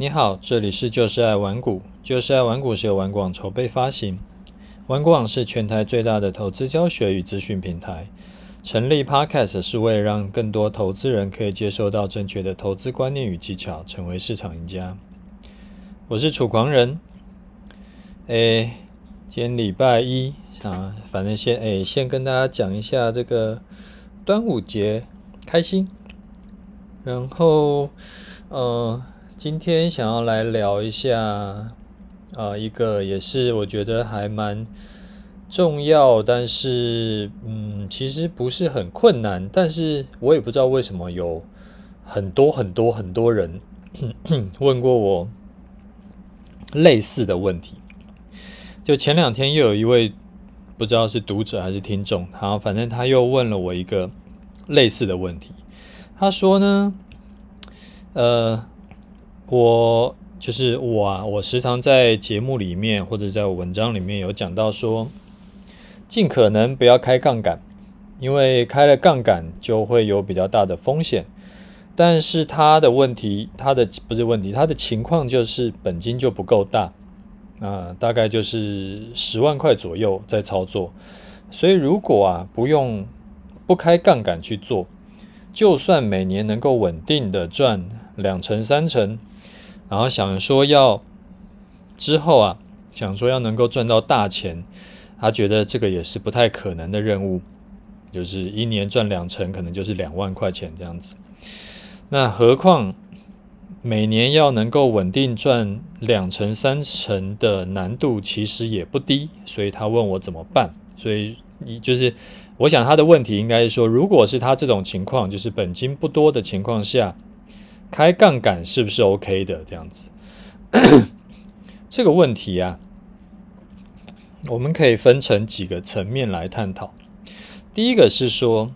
你好，这里是就是爱玩股，就是爱玩股是由玩广筹备发行，玩广是全台最大的投资教学与资讯平台。成立 Podcast 是为了让更多投资人可以接受到正确的投资观念与技巧，成为市场赢家。我是楚狂人，诶，今天礼拜一啊，反正先诶，先跟大家讲一下这个端午节开心，然后呃。今天想要来聊一下，啊、一个也是我觉得还蛮重要，但是嗯，其实不是很困难，但是我也不知道为什么有很多很多很多人 问过我类似的问题。就前两天又有一位不知道是读者还是听众，然后反正他又问了我一个类似的问题，他说呢，呃。我就是我啊，我时常在节目里面或者在文章里面有讲到说，尽可能不要开杠杆，因为开了杠杆就会有比较大的风险。但是他的问题，他的不是问题，他的情况就是本金就不够大啊，大概就是十万块左右在操作。所以如果啊不用不开杠杆去做，就算每年能够稳定的赚两成三成。然后想说要之后啊，想说要能够赚到大钱，他觉得这个也是不太可能的任务，就是一年赚两成，可能就是两万块钱这样子。那何况每年要能够稳定赚两成三成的难度其实也不低，所以他问我怎么办。所以你就是我想他的问题应该是说，如果是他这种情况，就是本金不多的情况下。开杠杆是不是 OK 的？这样子，这个问题啊，我们可以分成几个层面来探讨。第一个是说，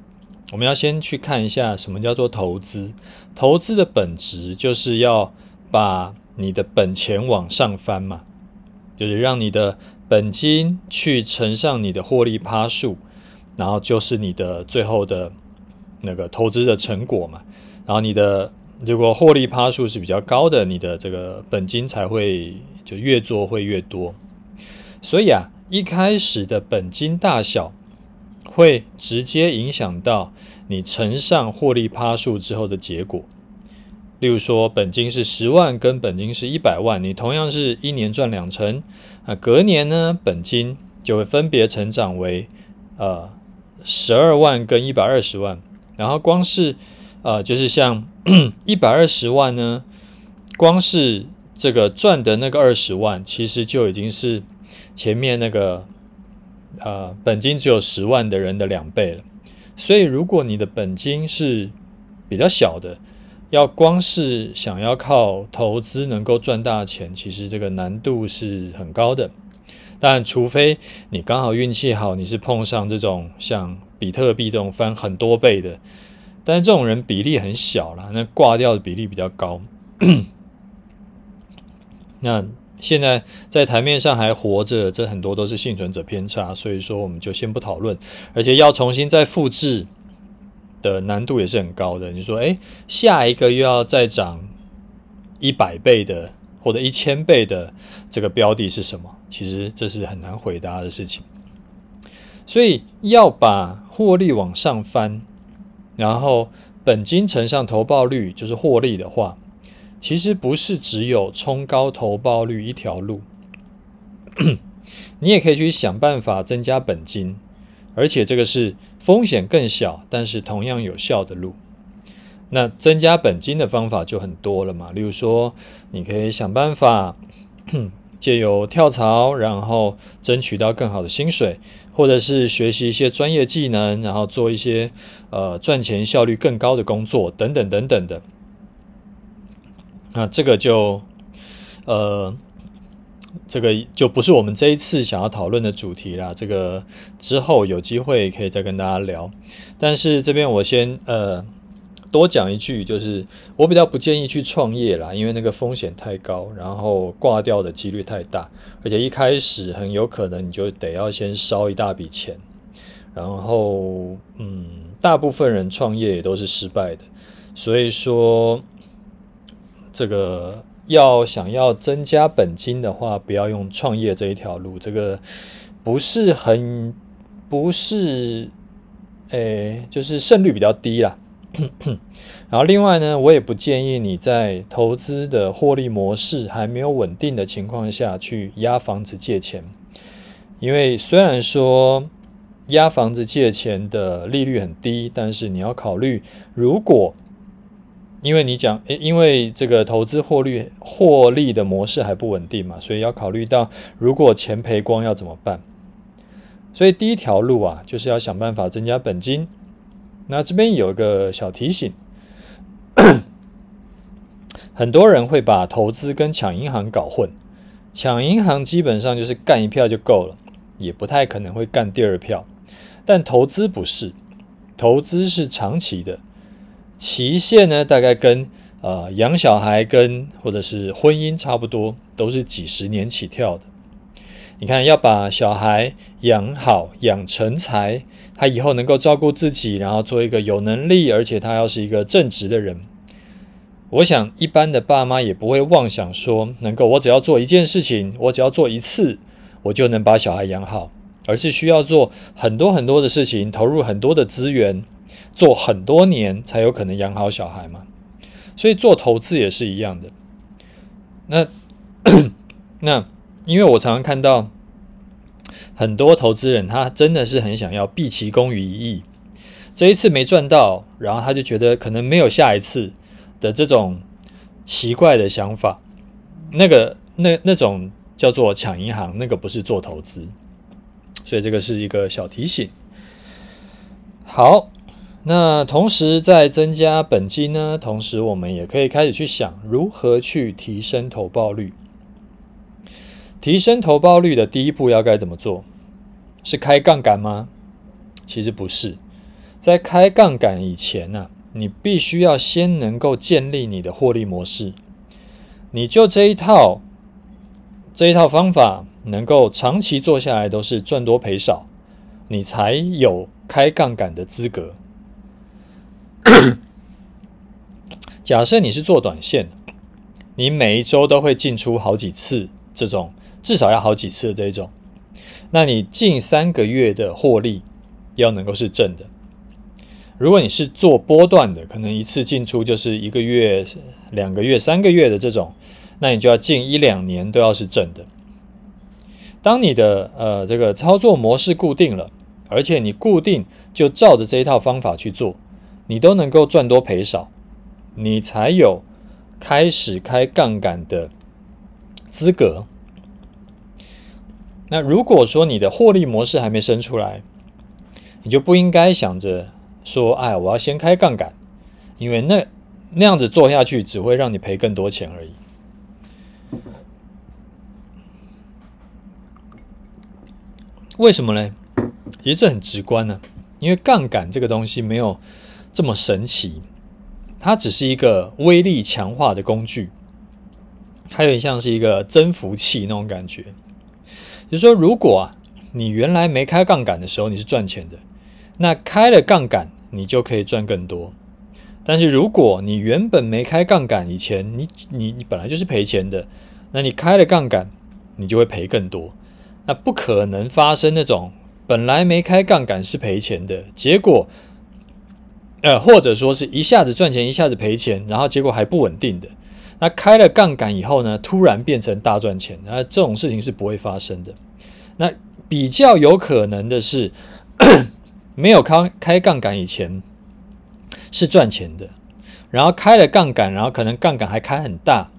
我们要先去看一下什么叫做投资。投资的本质就是要把你的本钱往上翻嘛，就是让你的本金去乘上你的获利趴数，然后就是你的最后的那个投资的成果嘛，然后你的。如果获利趴数是比较高的，你的这个本金才会就越做会越多。所以啊，一开始的本金大小会直接影响到你乘上获利趴数之后的结果。例如说，本金是十万，跟本金是一百万，你同样是一年赚两成，啊，隔年呢，本金就会分别成长为呃十二万跟一百二十万，然后光是呃就是像。一百二十万呢，光是这个赚的那个二十万，其实就已经是前面那个呃本金只有十万的人的两倍了。所以，如果你的本金是比较小的，要光是想要靠投资能够赚大钱，其实这个难度是很高的。但除非你刚好运气好，你是碰上这种像比特币这种翻很多倍的。但是这种人比例很小啦，那挂掉的比例比较高。那现在在台面上还活着，这很多都是幸存者偏差，所以说我们就先不讨论。而且要重新再复制的难度也是很高的。你说，诶，下一个又要再涨一百倍的或者一千倍的这个标的是什么？其实这是很难回答的事情。所以要把获利往上翻。然后本金乘上投报率就是获利的话，其实不是只有冲高投报率一条路，你也可以去想办法增加本金，而且这个是风险更小，但是同样有效的路。那增加本金的方法就很多了嘛，例如说，你可以想办法。借由跳槽，然后争取到更好的薪水，或者是学习一些专业技能，然后做一些呃赚钱效率更高的工作，等等等等的。那这个就呃，这个就不是我们这一次想要讨论的主题啦。这个之后有机会可以再跟大家聊。但是这边我先呃。多讲一句，就是我比较不建议去创业啦，因为那个风险太高，然后挂掉的几率太大，而且一开始很有可能你就得要先烧一大笔钱，然后嗯，大部分人创业也都是失败的，所以说这个要想要增加本金的话，不要用创业这一条路，这个不是很不是，诶，就是胜率比较低啦。然后另外呢，我也不建议你在投资的获利模式还没有稳定的情况下去押房子借钱，因为虽然说押房子借钱的利率很低，但是你要考虑，如果因为你讲，因为这个投资获利获利的模式还不稳定嘛，所以要考虑到如果钱赔光要怎么办。所以第一条路啊，就是要想办法增加本金。那这边有个小提醒，很多人会把投资跟抢银行搞混。抢银行基本上就是干一票就够了，也不太可能会干第二票。但投资不是，投资是长期的。期限呢，大概跟呃养小孩跟或者是婚姻差不多，都是几十年起跳的。你看，要把小孩养好、养成才，他以后能够照顾自己，然后做一个有能力，而且他要是一个正直的人。我想，一般的爸妈也不会妄想说，能够我只要做一件事情，我只要做一次，我就能把小孩养好，而是需要做很多很多的事情，投入很多的资源。做很多年才有可能养好小孩嘛，所以做投资也是一样的。那 那，因为我常常看到很多投资人，他真的是很想要毕其功于一役，这一次没赚到，然后他就觉得可能没有下一次的这种奇怪的想法。那个那那种叫做抢银行，那个不是做投资，所以这个是一个小提醒。好。那同时在增加本金呢，同时我们也可以开始去想如何去提升投报率。提升投报率的第一步要该怎么做？是开杠杆吗？其实不是，在开杠杆以前呢，你必须要先能够建立你的获利模式。你就这一套这一套方法能够长期做下来都是赚多赔少，你才有开杠杆的资格。假设你是做短线，你每一周都会进出好几次，这种至少要好几次的这一种，那你近三个月的获利要能够是正的。如果你是做波段的，可能一次进出就是一个月、两个月、三个月的这种，那你就要近一两年都要是正的。当你的呃这个操作模式固定了，而且你固定就照着这一套方法去做。你都能够赚多赔少，你才有开始开杠杆的资格。那如果说你的获利模式还没生出来，你就不应该想着说：“哎，我要先开杠杆。”因为那那样子做下去，只会让你赔更多钱而已。为什么呢？其实这很直观呢，因为杠杆这个东西没有。这么神奇，它只是一个威力强化的工具，它有点像是一个增幅器那种感觉。就是说，如果啊，你原来没开杠杆的时候你是赚钱的，那开了杠杆你就可以赚更多。但是如果你原本没开杠杆以前，你你你本来就是赔钱的，那你开了杠杆，你就会赔更多。那不可能发生那种本来没开杠杆是赔钱的结果。呃，或者说是一下子赚钱，一下子赔钱，然后结果还不稳定的。那开了杠杆以后呢，突然变成大赚钱，那这种事情是不会发生的。那比较有可能的是，没有开开杠杆以前是赚钱的，然后开了杠杆，然后可能杠杆还开很大，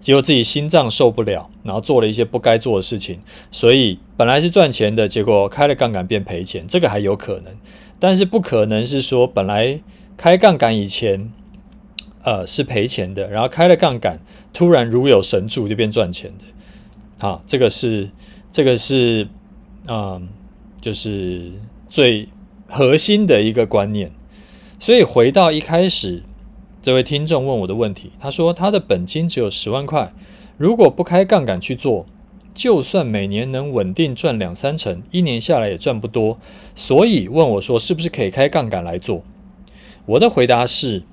结果自己心脏受不了，然后做了一些不该做的事情，所以本来是赚钱的，结果开了杠杆变赔钱，这个还有可能。但是不可能是说本来开杠杆以前，呃是赔钱的，然后开了杠杆，突然如有神助就变赚钱的。好，这个是这个是嗯、就是最核心的一个观念。所以回到一开始，这位听众问我的问题，他说他的本金只有十万块，如果不开杠杆去做。就算每年能稳定赚两三成，一年下来也赚不多，所以问我说是不是可以开杠杆来做？我的回答是，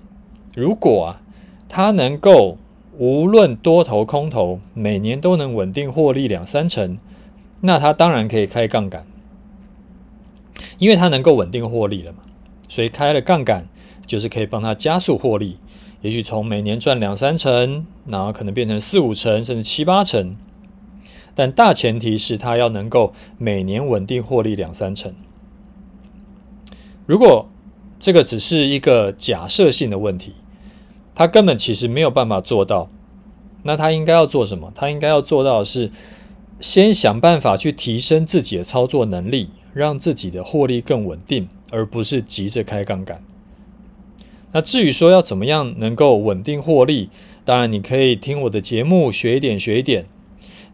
如果啊，他能够无论多头空头，每年都能稳定获利两三成，那他当然可以开杠杆，因为他能够稳定获利了嘛，所以开了杠杆就是可以帮他加速获利，也许从每年赚两三成，然后可能变成四五成，甚至七八成。但大前提是他要能够每年稳定获利两三成。如果这个只是一个假设性的问题，他根本其实没有办法做到。那他应该要做什么？他应该要做到的是，先想办法去提升自己的操作能力，让自己的获利更稳定，而不是急着开杠杆。那至于说要怎么样能够稳定获利，当然你可以听我的节目学一点学一点，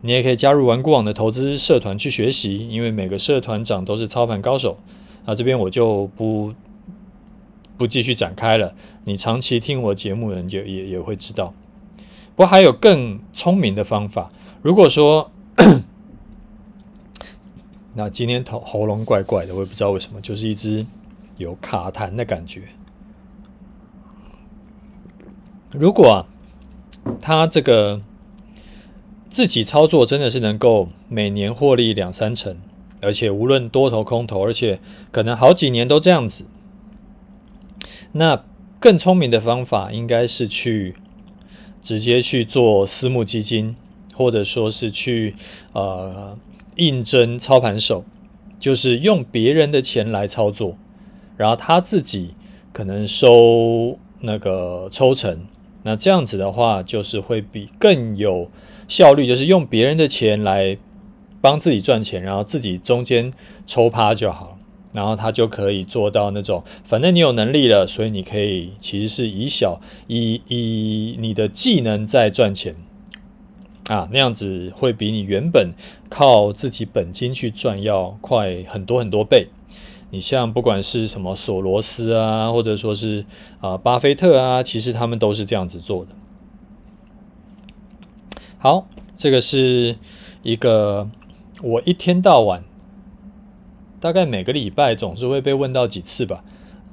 你也可以加入顽固网的投资社团去学习，因为每个社团长都是操盘高手。那这边我就不。不继续展开了。你长期听我节目的人就也也会知道。不过还有更聪明的方法。如果说，那今天头喉咙怪怪的，我也不知道为什么，就是一直有卡痰的感觉。如果啊，他这个自己操作真的是能够每年获利两三成，而且无论多头空头，而且可能好几年都这样子。那更聪明的方法应该是去直接去做私募基金，或者说是去呃应征操盘手，就是用别人的钱来操作，然后他自己可能收那个抽成。那这样子的话，就是会比更有效率，就是用别人的钱来帮自己赚钱，然后自己中间抽趴就好。然后他就可以做到那种，反正你有能力了，所以你可以其实是以小以以你的技能在赚钱啊，那样子会比你原本靠自己本金去赚要快很多很多倍。你像不管是什么索罗斯啊，或者说是啊巴菲特啊，其实他们都是这样子做的。好，这个是一个我一天到晚。大概每个礼拜总是会被问到几次吧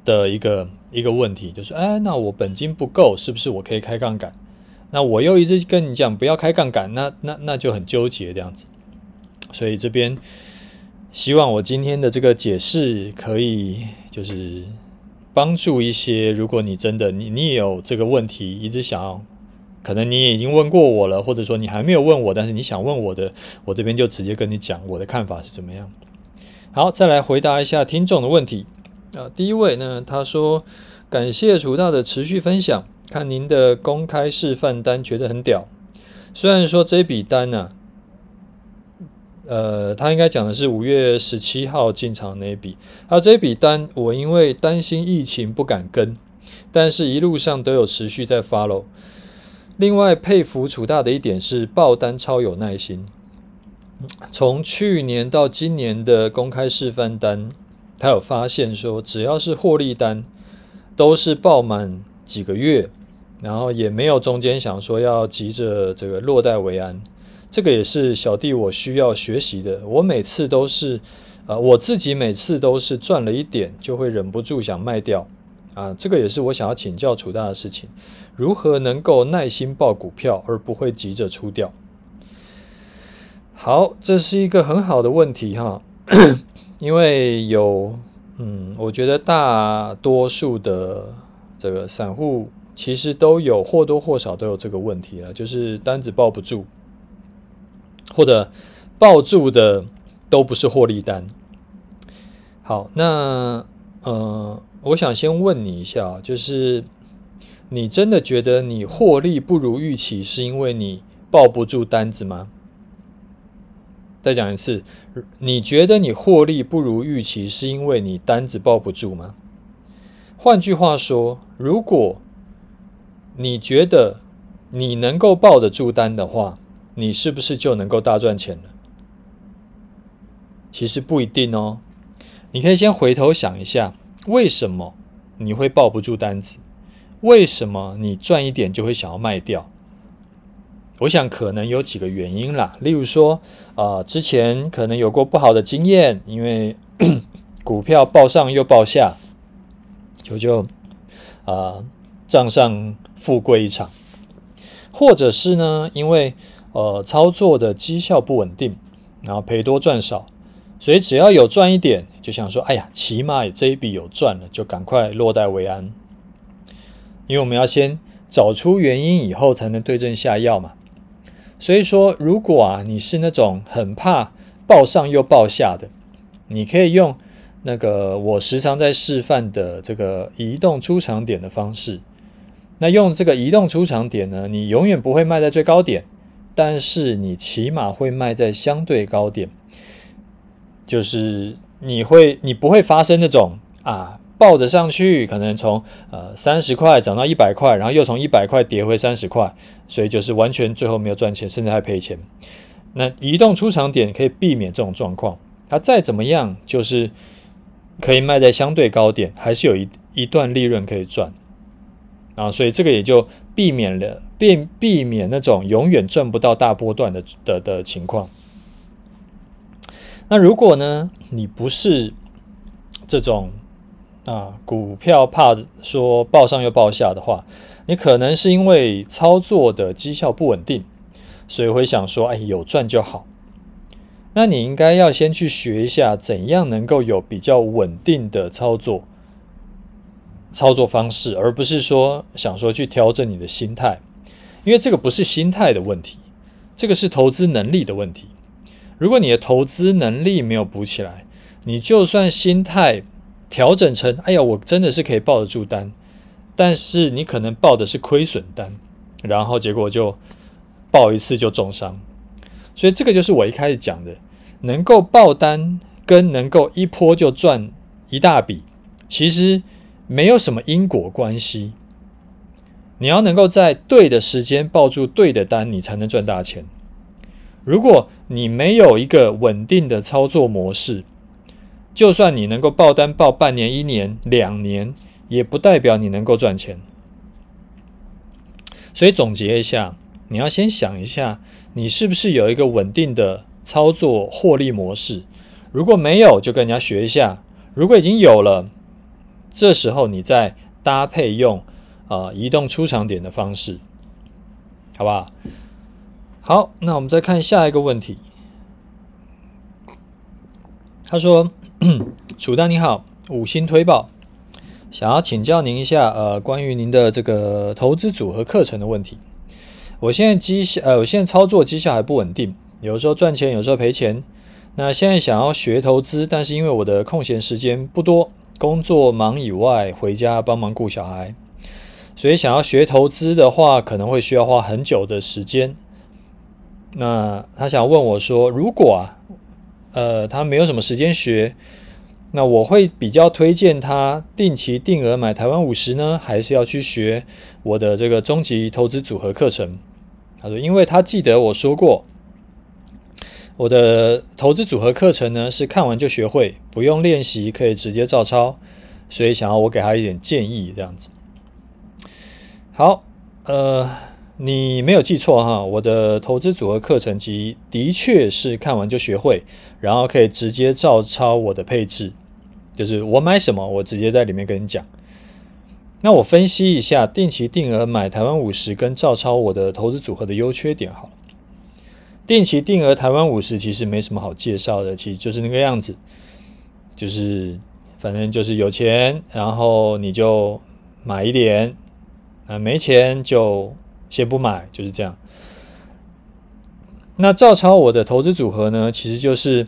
的一个一个问题，就是哎，那我本金不够，是不是我可以开杠杆？那我又一直跟你讲不要开杠杆，那那那就很纠结这样子。所以这边希望我今天的这个解释可以就是帮助一些，如果你真的你你也有这个问题，一直想要，可能你已经问过我了，或者说你还没有问我，但是你想问我的，我这边就直接跟你讲我的看法是怎么样。好，再来回答一下听众的问题啊。第一位呢，他说感谢楚大的持续分享，看您的公开示范单觉得很屌。虽然说这笔单呢、呃，他应该讲的是五月十七号进场那一笔。还有这笔单，我因为担心疫情不敢跟，但是一路上都有持续在 follow。另外佩服楚大的一点是爆单超有耐心。从去年到今年的公开示范单，他有发现说，只要是获利单，都是爆满几个月，然后也没有中间想说要急着这个落袋为安。这个也是小弟我需要学习的。我每次都是，呃，我自己每次都是赚了一点就会忍不住想卖掉啊。这个也是我想要请教楚大的事情，如何能够耐心抱股票而不会急着出掉？好，这是一个很好的问题哈，因为有，嗯，我觉得大多数的这个散户其实都有或多或少都有这个问题了，就是单子抱不住，或者抱住的都不是获利单。好，那呃，我想先问你一下，就是你真的觉得你获利不如预期，是因为你抱不住单子吗？再讲一次，你觉得你获利不如预期，是因为你单子抱不住吗？换句话说，如果你觉得你能够抱得住单的话，你是不是就能够大赚钱了？其实不一定哦。你可以先回头想一下，为什么你会抱不住单子？为什么你赚一点就会想要卖掉？我想可能有几个原因啦，例如说，呃，之前可能有过不好的经验，因为 股票报上又报下，就就啊账上富贵一场，或者是呢，因为呃操作的绩效不稳定，然后赔多赚少，所以只要有赚一点，就想说，哎呀，起码这一笔有赚了，就赶快落袋为安。因为我们要先找出原因，以后才能对症下药嘛。所以说，如果啊你是那种很怕报上又报下的，你可以用那个我时常在示范的这个移动出场点的方式。那用这个移动出场点呢，你永远不会卖在最高点，但是你起码会卖在相对高点，就是你会你不会发生那种啊。抱着上去，可能从呃三十块涨到一百块，然后又从一百块跌回三十块，所以就是完全最后没有赚钱，甚至还赔钱。那移动出场点可以避免这种状况。它再怎么样，就是可以卖在相对高点，还是有一一段利润可以赚啊。所以这个也就避免了避避免那种永远赚不到大波段的的的情况。那如果呢，你不是这种。啊，股票怕说报上又报下的话，你可能是因为操作的绩效不稳定，所以会想说，哎，有赚就好。那你应该要先去学一下怎样能够有比较稳定的操作操作方式，而不是说想说去调整你的心态，因为这个不是心态的问题，这个是投资能力的问题。如果你的投资能力没有补起来，你就算心态。调整成，哎呀，我真的是可以抱得住单，但是你可能抱的是亏损单，然后结果就抱一次就重伤，所以这个就是我一开始讲的，能够爆单跟能够一波就赚一大笔，其实没有什么因果关系。你要能够在对的时间抱住对的单，你才能赚大钱。如果你没有一个稳定的操作模式，就算你能够抱单抱半年、一年、两年，也不代表你能够赚钱。所以总结一下，你要先想一下，你是不是有一个稳定的操作获利模式？如果没有，就跟人家学一下；如果已经有了，这时候你再搭配用、呃、移动出场点的方式，好不好？好，那我们再看下一个问题。他说。楚丹你好，五星推报，想要请教您一下，呃，关于您的这个投资组合课程的问题。我现在绩效，呃，我现在操作绩效还不稳定，有时候赚钱，有时候赔钱。那现在想要学投资，但是因为我的空闲时间不多，工作忙以外，回家帮忙顾小孩，所以想要学投资的话，可能会需要花很久的时间。那他想问我说，如果啊。呃，他没有什么时间学，那我会比较推荐他定期定额买台湾五十呢，还是要去学我的这个终极投资组合课程？他说，因为他记得我说过，我的投资组合课程呢是看完就学会，不用练习，可以直接照抄，所以想要我给他一点建议，这样子。好，呃。你没有记错哈，我的投资组合课程集的确是看完就学会，然后可以直接照抄我的配置，就是我买什么，我直接在里面跟你讲。那我分析一下定期定额买台湾五十跟照抄我的投资组合的优缺点好了。定期定额台湾五十其实没什么好介绍的，其实就是那个样子，就是反正就是有钱，然后你就买一点，啊没钱就。先不买，就是这样。那照抄我的投资组合呢，其实就是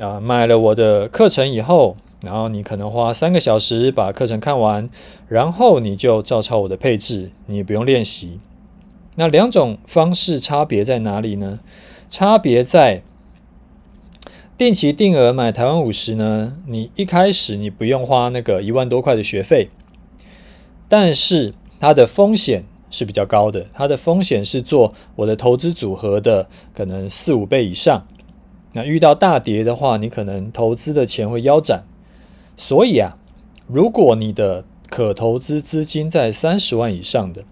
啊，买了我的课程以后，然后你可能花三个小时把课程看完，然后你就照抄我的配置，你也不用练习。那两种方式差别在哪里呢？差别在定期定额买台湾五十呢，你一开始你不用花那个一万多块的学费，但是。它的风险是比较高的，它的风险是做我的投资组合的可能四五倍以上。那遇到大跌的话，你可能投资的钱会腰斩。所以啊，如果你的可投资资金在三十万以上的，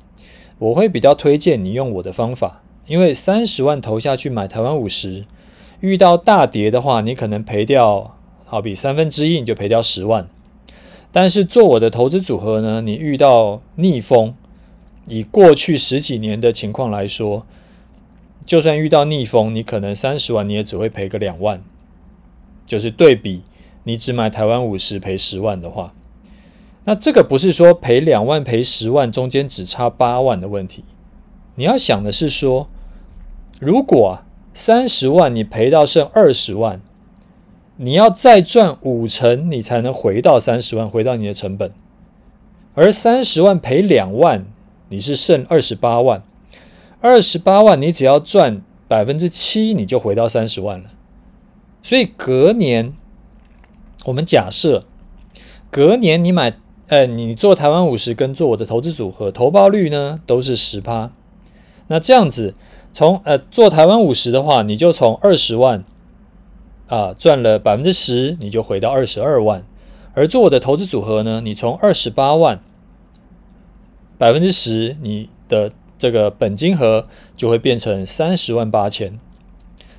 我会比较推荐你用我的方法，因为三十万投下去买台湾五十，遇到大跌的话，你可能赔掉好比三分之一，你就赔掉十万。但是做我的投资组合呢，你遇到逆风，以过去十几年的情况来说，就算遇到逆风，你可能三十万你也只会赔个两万，就是对比你只买台湾五十赔十万的话，那这个不是说赔两万赔十万中间只差八万的问题，你要想的是说，如果三十万你赔到剩二十万，你要再赚五成你才能回到三十万，回到你的成本，而三十万赔两万。你是剩二十八万，二十八万你只要赚百分之七，你就回到三十万了。所以隔年，我们假设隔年你买，呃，你做台湾五十跟做我的投资组合，投报率呢都是十趴。那这样子，从呃做台湾五十的话，你就从二十万啊赚了百分之十，你就回到二十二万。而做我的投资组合呢，你从二十八万。百分之十，你的这个本金额就会变成三十万八千。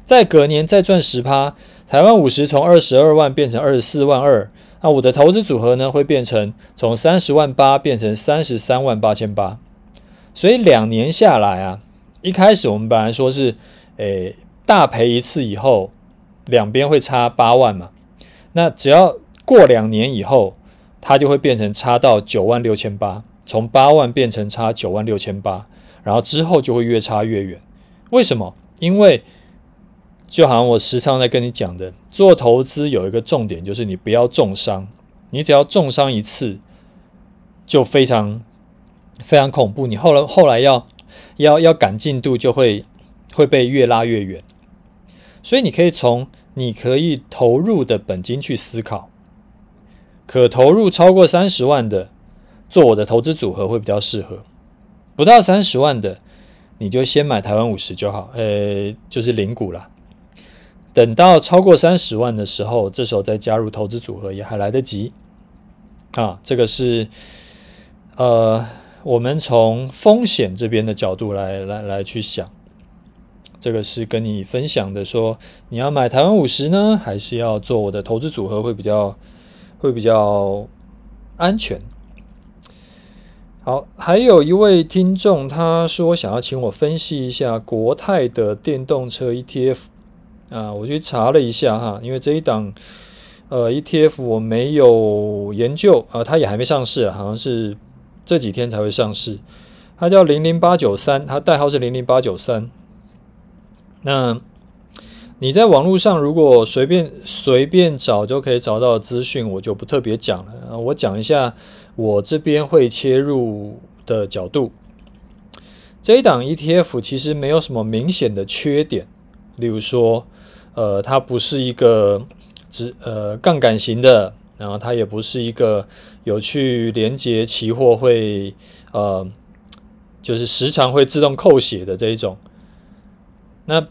再隔年再赚十趴，台湾五十从二十二万变成二十四万二。那我的投资组合呢，会变成从三十万八变成三十三万八千八。所以两年下来啊，一开始我们本来说是，诶，大赔一次以后，两边会差八万嘛。那只要过两年以后，它就会变成差到九万六千八。从八万变成差九万六千八，然后之后就会越差越远。为什么？因为就好像我时常在跟你讲的，做投资有一个重点，就是你不要重伤。你只要重伤一次，就非常非常恐怖。你后来后来要要要赶进度，就会会被越拉越远。所以你可以从你可以投入的本金去思考，可投入超过三十万的。做我的投资组合会比较适合，不到三十万的，你就先买台湾五十就好，呃，就是零股啦。等到超过三十万的时候，这时候再加入投资组合也还来得及。啊，这个是呃，我们从风险这边的角度来来来去想，这个是跟你分享的，说你要买台湾五十呢，还是要做我的投资组合会比较会比较安全。好，还有一位听众，他说想要请我分析一下国泰的电动车 ETF 啊，我去查了一下哈，因为这一档呃 ETF 我没有研究啊，它也还没上市，好像是这几天才会上市。它叫零零八九三，它代号是零零八九三。那你在网络上如果随便随便找就可以找到资讯，我就不特别讲了。我讲一下我这边会切入的角度。这一档 ETF 其实没有什么明显的缺点，例如说，呃，它不是一个只呃杠杆型的，然后它也不是一个有去连接期货会呃就是时常会自动扣血的这一种。那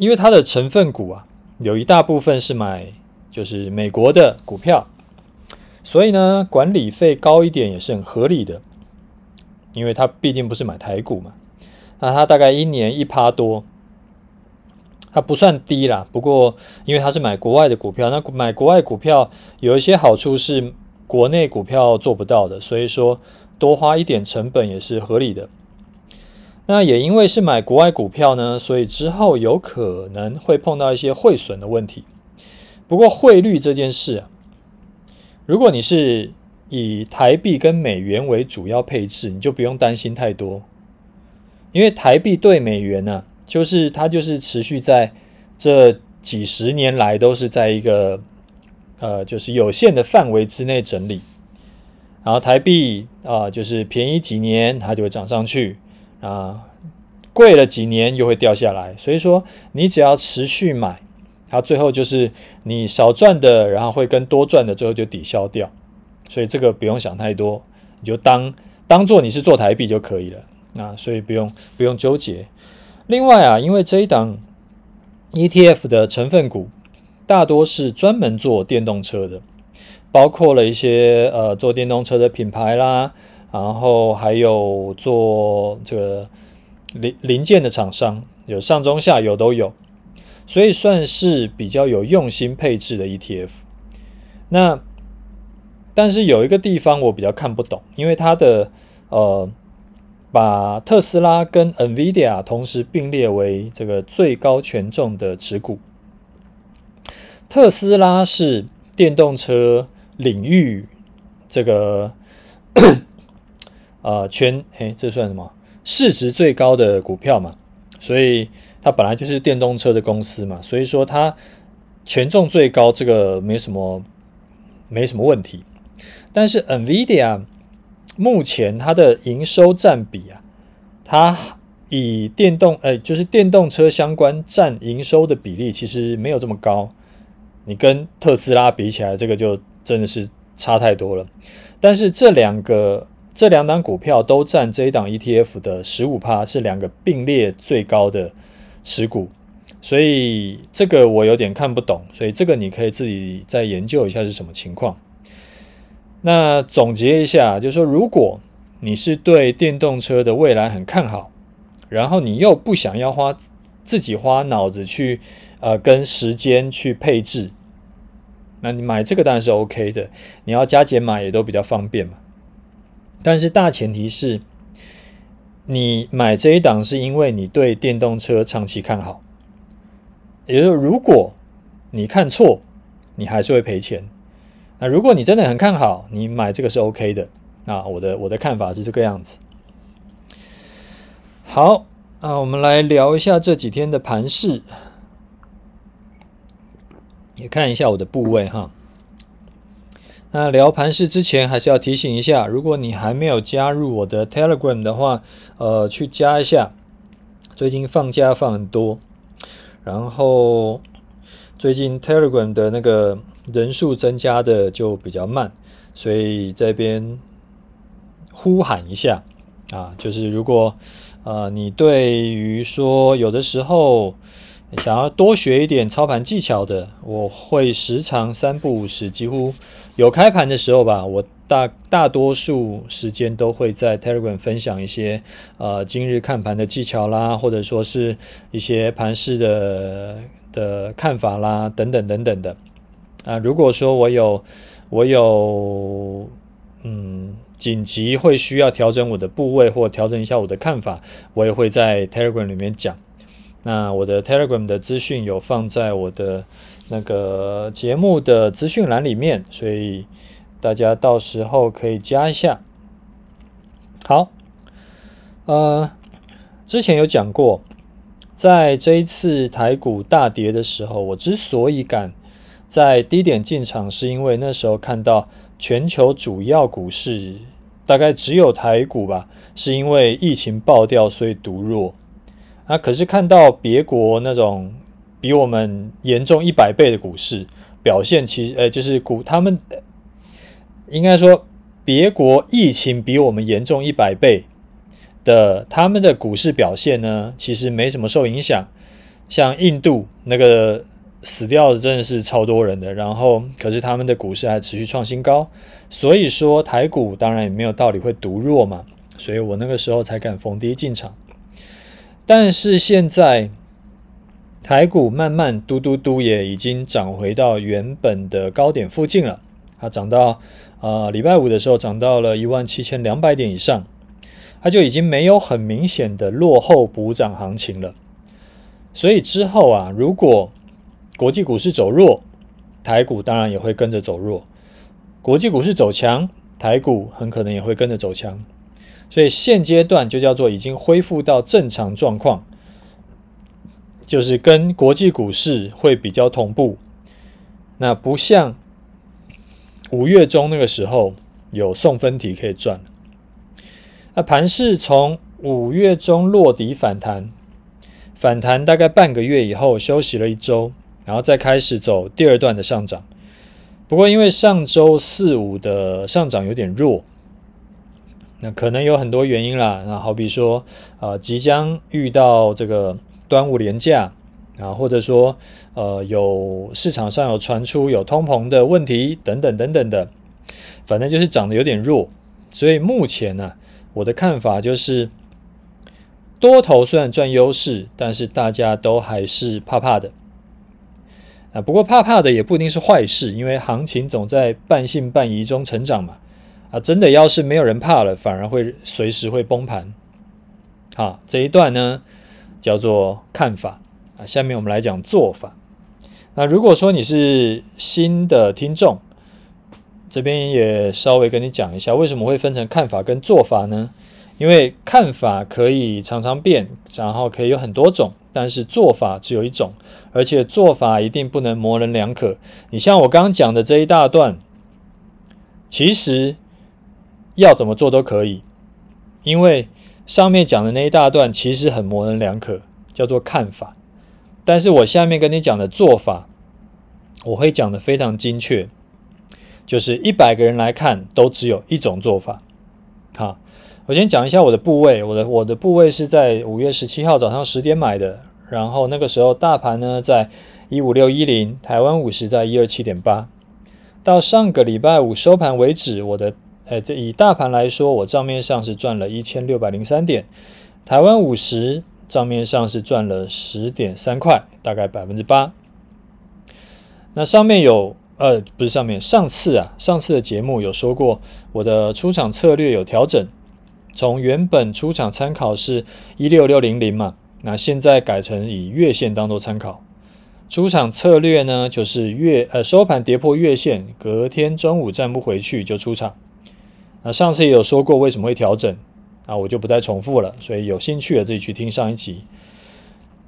因为它的成分股啊，有一大部分是买就是美国的股票，所以呢，管理费高一点也是很合理的。因为它毕竟不是买台股嘛，那它大概一年一趴多，它不算低啦。不过因为它是买国外的股票，那买国外股票有一些好处是国内股票做不到的，所以说多花一点成本也是合理的。那也因为是买国外股票呢，所以之后有可能会碰到一些汇损的问题。不过汇率这件事啊，如果你是以台币跟美元为主要配置，你就不用担心太多，因为台币对美元呢，就是它就是持续在这几十年来都是在一个呃就是有限的范围之内整理，然后台币啊就是便宜几年它就会涨上去。啊，贵了几年又会掉下来，所以说你只要持续买，它最后就是你少赚的，然后会跟多赚的最后就抵消掉，所以这个不用想太多，你就当当做你是做台币就可以了，啊，所以不用不用纠结。另外啊，因为这一档 ETF 的成分股大多是专门做电动车的，包括了一些呃做电动车的品牌啦。然后还有做这个零零件的厂商，有上中下游都有，所以算是比较有用心配置的 ETF。那但是有一个地方我比较看不懂，因为它的呃把特斯拉跟 NVIDIA 同时并列为这个最高权重的持股。特斯拉是电动车领域这个呃全诶，这算什么？市值最高的股票嘛，所以它本来就是电动车的公司嘛，所以说它权重最高，这个没什么没什么问题。但是 NVIDIA 目前它的营收占比啊，它以电动呃就是电动车相关占营收的比例其实没有这么高。你跟特斯拉比起来，这个就真的是差太多了。但是这两个这两档股票都占这一档 ETF 的十五趴，是两个并列最高的持股，所以这个我有点看不懂，所以这个你可以自己再研究一下是什么情况。那总结一下，就是说，如果你是对电动车的未来很看好，然后你又不想要花自己花脑子去。呃，跟时间去配置，那你买这个当然是 OK 的，你要加减买也都比较方便嘛。但是大前提是，你买这一档是因为你对电动车长期看好，也就是如果你看错，你还是会赔钱。那如果你真的很看好，你买这个是 OK 的。那我的我的看法是这个样子。好，啊，我们来聊一下这几天的盘势。也看一下我的部位哈。那聊盘势之前，还是要提醒一下，如果你还没有加入我的 Telegram 的话，呃，去加一下。最近放假放很多，然后最近 Telegram 的那个人数增加的就比较慢，所以这边呼喊一下啊，就是如果呃你对于说有的时候。想要多学一点操盘技巧的，我会时常三不五时，几乎有开盘的时候吧，我大大多数时间都会在 Telegram 分享一些呃今日看盘的技巧啦，或者说是一些盘势的的看法啦，等等等等的。啊，如果说我有我有嗯紧急会需要调整我的部位或调整一下我的看法，我也会在 Telegram 里面讲。那我的 Telegram 的资讯有放在我的那个节目的资讯栏里面，所以大家到时候可以加一下。好，呃，之前有讲过，在这一次台股大跌的时候，我之所以敢在低点进场，是因为那时候看到全球主要股市大概只有台股吧，是因为疫情爆掉，所以独弱。那可是看到别国那种比我们严重一百倍的股市表现，其实呃就是股他们应该说别国疫情比我们严重一百倍的他们的股市表现呢，其实没什么受影响。像印度那个死掉的真的是超多人的，然后可是他们的股市还持续创新高，所以说台股当然也没有道理会独弱嘛，所以我那个时候才敢逢低进场。但是现在台股慢慢嘟嘟嘟也已经涨回到原本的高点附近了，它涨到呃礼拜五的时候涨到了一万七千两百点以上，它就已经没有很明显的落后补涨行情了。所以之后啊，如果国际股市走弱，台股当然也会跟着走弱；国际股市走强，台股很可能也会跟着走强。所以现阶段就叫做已经恢复到正常状况，就是跟国际股市会比较同步。那不像五月中那个时候有送分题可以赚。那盘势从五月中落底反弹，反弹大概半个月以后休息了一周，然后再开始走第二段的上涨。不过因为上周四五的上涨有点弱。那可能有很多原因啦，那好比说，呃，即将遇到这个端午连假啊，或者说，呃，有市场上有传出有通膨的问题等等等等的，反正就是涨得有点弱，所以目前呢，我的看法就是，多头虽然占优势，但是大家都还是怕怕的。啊，不过怕怕的也不一定是坏事，因为行情总在半信半疑中成长嘛。啊，真的要是没有人怕了，反而会随时会崩盘。好，这一段呢叫做看法啊。下面我们来讲做法。那如果说你是新的听众，这边也稍微跟你讲一下，为什么会分成看法跟做法呢？因为看法可以常常变，然后可以有很多种，但是做法只有一种，而且做法一定不能模棱两可。你像我刚刚讲的这一大段，其实要怎么做都可以，因为上面讲的那一大段其实很模棱两可，叫做看法。但是我下面跟你讲的做法，我会讲得非常精确。就是一百个人来看，都只有一种做法。好，我先讲一下我的部位。我的我的部位是在五月十七号早上十点买的，然后那个时候大盘呢在一五六一零，台湾五十在一二七点八。到上个礼拜五收盘为止，我的呃，这以大盘来说，我账面上是赚了一千六百零三点，台湾五十账面上是赚了十点三块，大概百分之八。那上面有。呃，不是上面，上次啊，上次的节目有说过，我的出场策略有调整，从原本出场参考是一六六零零嘛，那现在改成以月线当做参考。出场策略呢，就是月呃收盘跌破月线，隔天中午站不回去就出场。那上次也有说过为什么会调整，啊，我就不再重复了，所以有兴趣的自己去听上一集。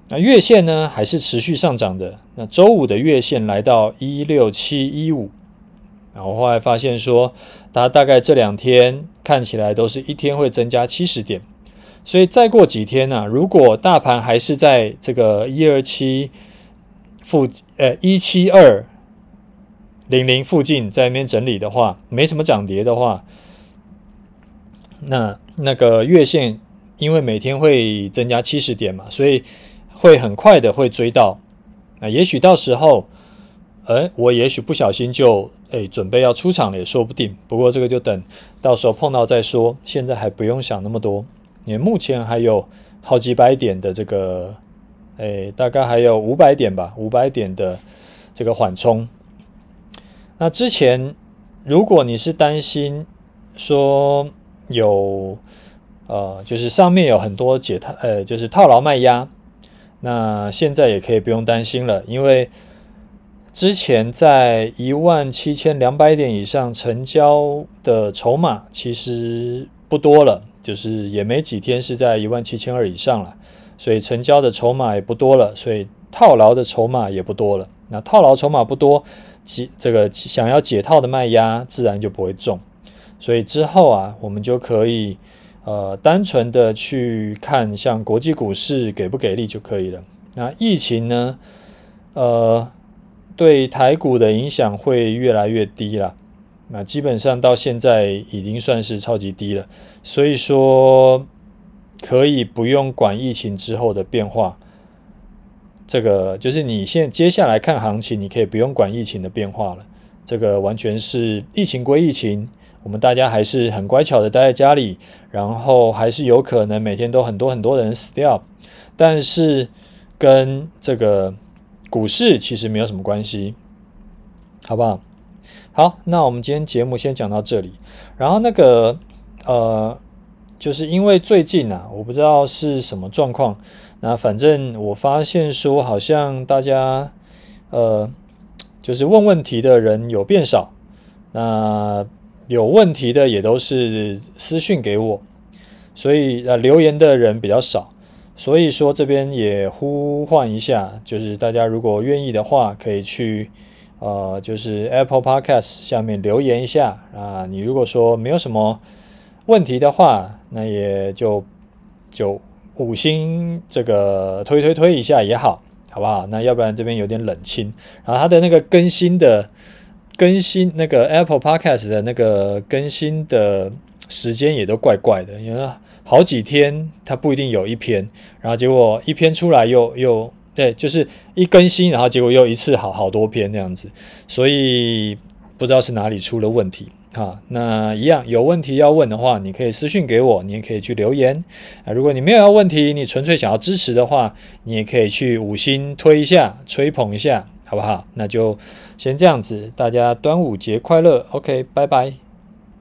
那月线呢，还是持续上涨的。那周五的月线来到一六七一五，然后后来发现说，它大概这两天看起来都是一天会增加七十点，所以再过几天呢、啊，如果大盘还是在这个一二七附呃一七二零零附近在那边整理的话，没什么涨跌的话，那那个月线因为每天会增加七十点嘛，所以。会很快的会追到，那也许到时候，哎，我也许不小心就哎准备要出场了也说不定。不过这个就等到时候碰到再说，现在还不用想那么多。你目前还有好几百点的这个，哎，大概还有五百点吧，五百点的这个缓冲。那之前如果你是担心说有呃，就是上面有很多解套，呃，就是套牢卖压。那现在也可以不用担心了，因为之前在一万七千两百点以上成交的筹码其实不多了，就是也没几天是在一万七千二以上了，所以成交的筹码也不多了，所以套牢的筹码也不多了。那套牢筹码不多，解这个想要解套的卖压自然就不会重，所以之后啊，我们就可以。呃，单纯的去看像国际股市给不给力就可以了。那疫情呢？呃，对台股的影响会越来越低了。那基本上到现在已经算是超级低了。所以说，可以不用管疫情之后的变化。这个就是你现接下来看行情，你可以不用管疫情的变化了。这个完全是疫情归疫情。我们大家还是很乖巧的待在家里，然后还是有可能每天都很多很多人死掉，但是跟这个股市其实没有什么关系，好不好？好，那我们今天节目先讲到这里。然后那个呃，就是因为最近啊，我不知道是什么状况，那反正我发现说好像大家呃，就是问问题的人有变少，那。有问题的也都是私讯给我，所以呃留言的人比较少，所以说这边也呼唤一下，就是大家如果愿意的话，可以去呃就是 Apple Podcast 下面留言一下啊。你如果说没有什么问题的话，那也就就五星这个推推推一下也好，好不好？那要不然这边有点冷清，然后它的那个更新的。更新那个 Apple Podcast 的那个更新的时间也都怪怪的，因为好几天它不一定有一篇，然后结果一篇出来又又对，就是一更新，然后结果又一次好好多篇那样子，所以不知道是哪里出了问题哈。那一样有问题要问的话，你可以私信给我，你也可以去留言啊。如果你没有要问题，你纯粹想要支持的话，你也可以去五星推一下，吹捧一下。好不好？那就先这样子，大家端午节快乐，OK，拜拜。